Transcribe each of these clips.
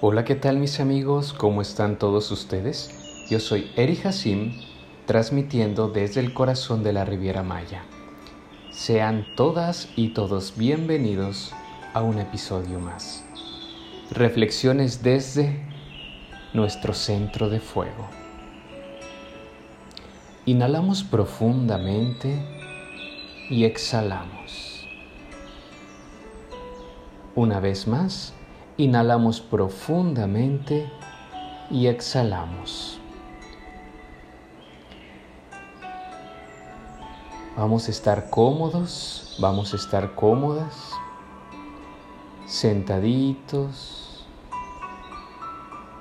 Hola, ¿qué tal mis amigos? ¿Cómo están todos ustedes? Yo soy Eri Hassim, transmitiendo desde el corazón de la Riviera Maya. Sean todas y todos bienvenidos a un episodio más. Reflexiones desde nuestro centro de fuego. Inhalamos profundamente y exhalamos. Una vez más, Inhalamos profundamente y exhalamos. Vamos a estar cómodos, vamos a estar cómodas, sentaditos,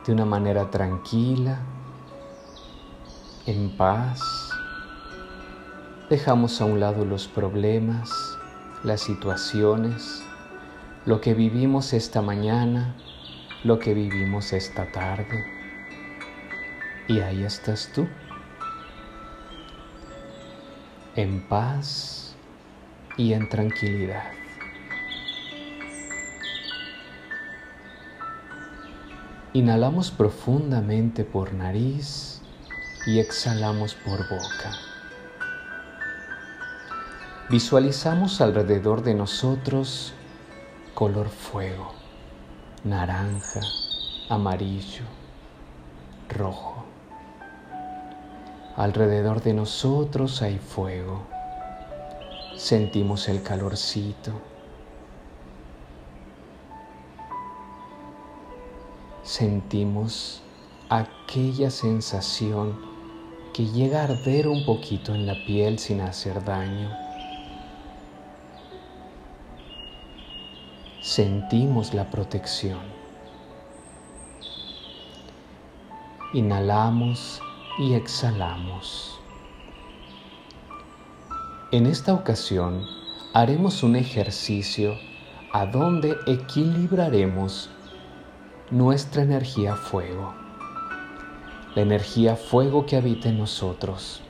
de una manera tranquila, en paz. Dejamos a un lado los problemas, las situaciones lo que vivimos esta mañana, lo que vivimos esta tarde. Y ahí estás tú, en paz y en tranquilidad. Inhalamos profundamente por nariz y exhalamos por boca. Visualizamos alrededor de nosotros color fuego, naranja, amarillo, rojo. Alrededor de nosotros hay fuego. Sentimos el calorcito. Sentimos aquella sensación que llega a arder un poquito en la piel sin hacer daño. Sentimos la protección. Inhalamos y exhalamos. En esta ocasión haremos un ejercicio a donde equilibraremos nuestra energía fuego, la energía fuego que habita en nosotros,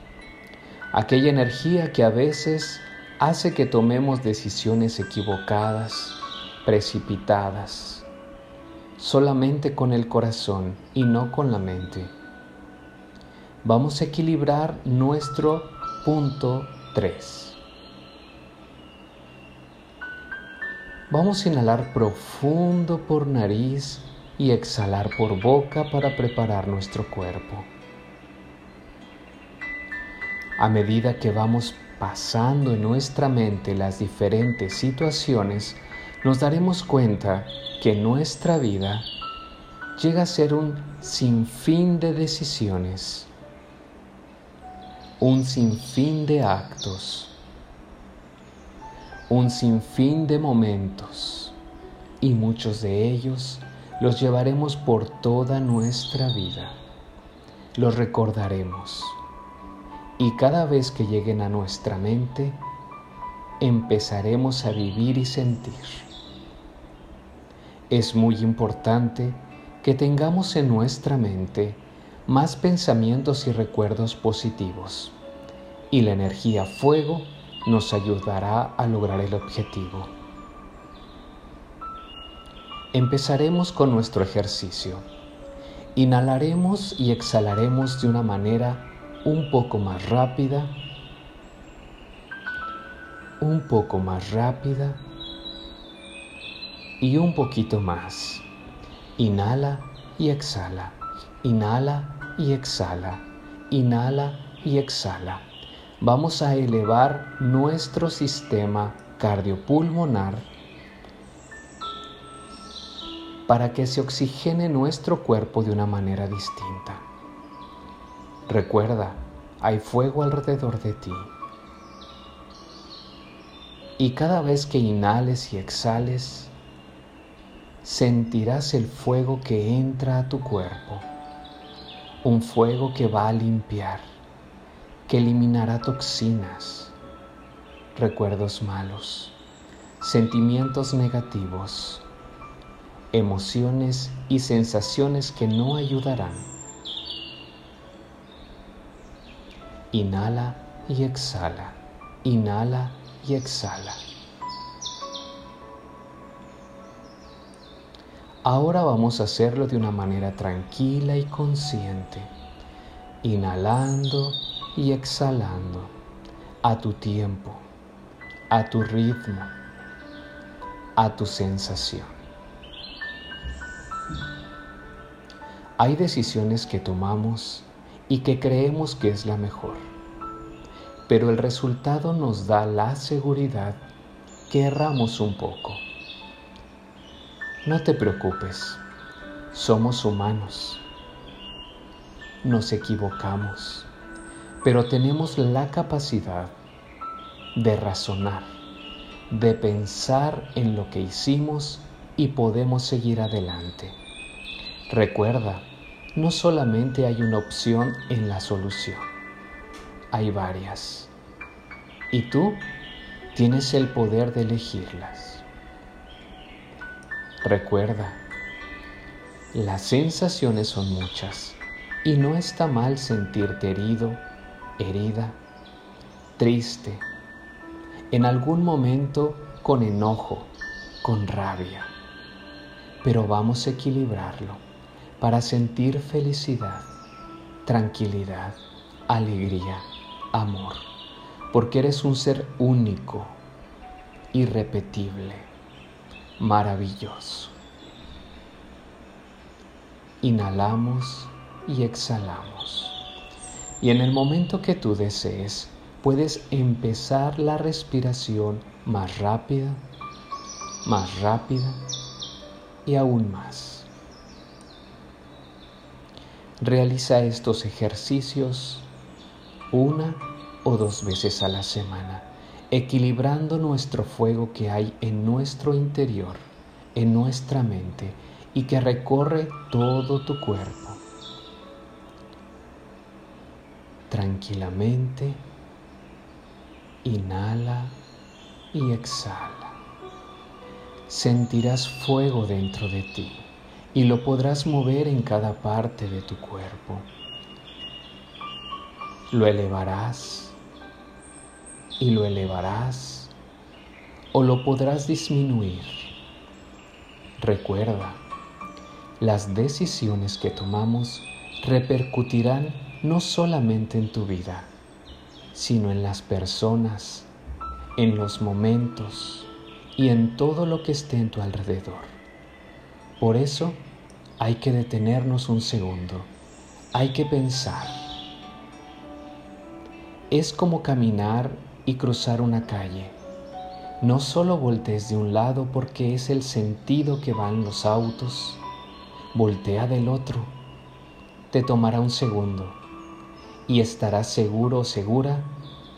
aquella energía que a veces hace que tomemos decisiones equivocadas, precipitadas, solamente con el corazón y no con la mente. Vamos a equilibrar nuestro punto 3. Vamos a inhalar profundo por nariz y exhalar por boca para preparar nuestro cuerpo. A medida que vamos pasando en nuestra mente las diferentes situaciones, nos daremos cuenta que nuestra vida llega a ser un sinfín de decisiones, un sinfín de actos, un sinfín de momentos y muchos de ellos los llevaremos por toda nuestra vida. Los recordaremos y cada vez que lleguen a nuestra mente, empezaremos a vivir y sentir es muy importante que tengamos en nuestra mente más pensamientos y recuerdos positivos y la energía fuego nos ayudará a lograr el objetivo. Empezaremos con nuestro ejercicio. Inhalaremos y exhalaremos de una manera un poco más rápida, un poco más rápida y un poquito más. Inhala y exhala. Inhala y exhala. Inhala y exhala. Vamos a elevar nuestro sistema cardiopulmonar para que se oxigene nuestro cuerpo de una manera distinta. Recuerda, hay fuego alrededor de ti. Y cada vez que inhales y exhales, sentirás el fuego que entra a tu cuerpo, un fuego que va a limpiar, que eliminará toxinas, recuerdos malos, sentimientos negativos, emociones y sensaciones que no ayudarán. Inhala y exhala, inhala y exhala. Ahora vamos a hacerlo de una manera tranquila y consciente, inhalando y exhalando a tu tiempo, a tu ritmo, a tu sensación. Hay decisiones que tomamos y que creemos que es la mejor, pero el resultado nos da la seguridad que erramos un poco no te preocupes, somos humanos, nos equivocamos, pero tenemos la capacidad de razonar, de pensar en lo que hicimos y podemos seguir adelante. Recuerda, no solamente hay una opción en la solución, hay varias. Y tú tienes el poder de elegirlas. Recuerda, las sensaciones son muchas y no está mal sentirte herido, herida, triste, en algún momento con enojo, con rabia. Pero vamos a equilibrarlo para sentir felicidad, tranquilidad, alegría, amor, porque eres un ser único, irrepetible maravilloso. Inhalamos y exhalamos. Y en el momento que tú desees, puedes empezar la respiración más rápida, más rápida y aún más. Realiza estos ejercicios una o dos veces a la semana equilibrando nuestro fuego que hay en nuestro interior, en nuestra mente y que recorre todo tu cuerpo. Tranquilamente, inhala y exhala. Sentirás fuego dentro de ti y lo podrás mover en cada parte de tu cuerpo. Lo elevarás y lo elevarás o lo podrás disminuir. Recuerda, las decisiones que tomamos repercutirán no solamente en tu vida, sino en las personas, en los momentos y en todo lo que esté en tu alrededor. Por eso hay que detenernos un segundo, hay que pensar. Es como caminar y cruzar una calle. No solo voltees de un lado porque es el sentido que van los autos, voltea del otro. Te tomará un segundo y estarás seguro o segura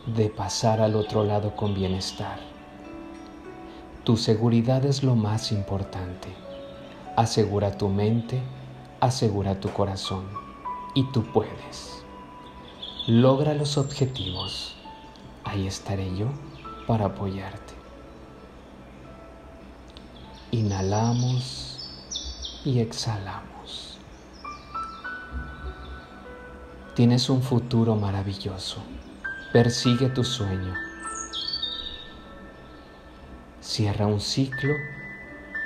de pasar al otro lado con bienestar. Tu seguridad es lo más importante. Asegura tu mente, asegura tu corazón y tú puedes. Logra los objetivos ahí estaré yo para apoyarte. Inhalamos y exhalamos. Tienes un futuro maravilloso. Persigue tu sueño. Cierra un ciclo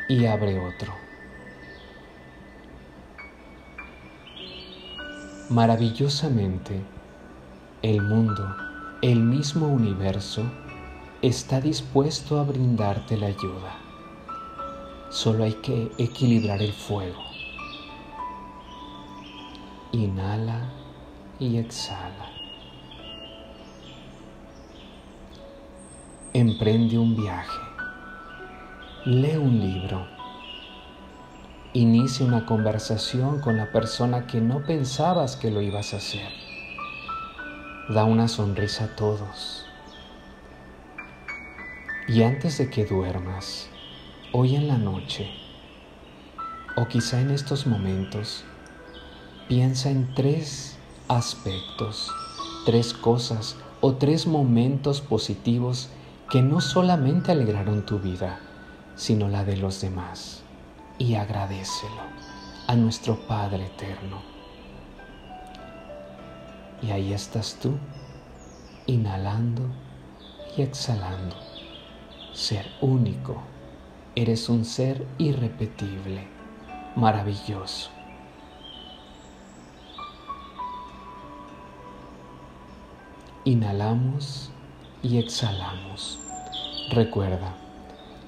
y abre otro. Maravillosamente, el mundo el mismo universo está dispuesto a brindarte la ayuda. Solo hay que equilibrar el fuego. Inhala y exhala. Emprende un viaje. Lee un libro. Inicia una conversación con la persona que no pensabas que lo ibas a hacer da una sonrisa a todos. Y antes de que duermas, hoy en la noche, o quizá en estos momentos, piensa en tres aspectos, tres cosas o tres momentos positivos que no solamente alegraron tu vida, sino la de los demás. Y agradecelo a nuestro Padre Eterno. Y ahí estás tú, inhalando y exhalando. Ser único. Eres un ser irrepetible. maravilloso. Inhalamos y exhalamos. Recuerda,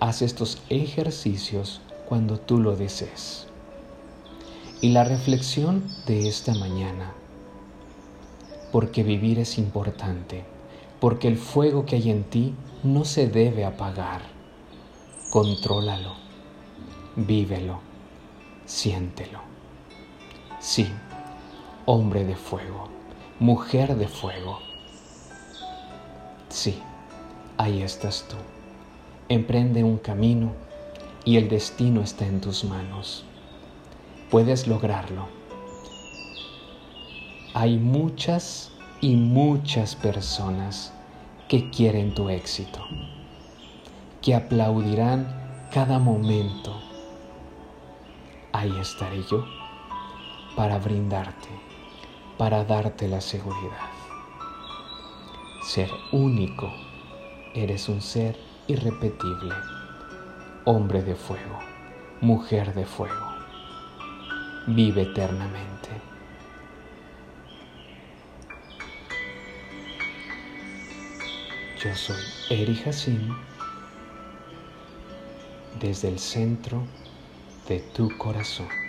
haz estos ejercicios cuando tú lo desees. Y la reflexión de esta mañana, porque vivir es importante, porque el fuego que hay en ti no se debe apagar. Contrólalo, vívelo, siéntelo. Sí, hombre de fuego, mujer de fuego Sí, ahí estás tú. Emprende un camino y el destino está en tus manos. Puedes lograrlo. Hay muchas y muchas personas que quieren tu éxito, que aplaudirán cada momento. Ahí estaré yo para brindarte, para darte la seguridad ser único. Eres un ser irrepetible, hombre de fuego, mujer de fuego. Vive eternamente. Yo soy Eri Hassim desde el centro de tu corazón.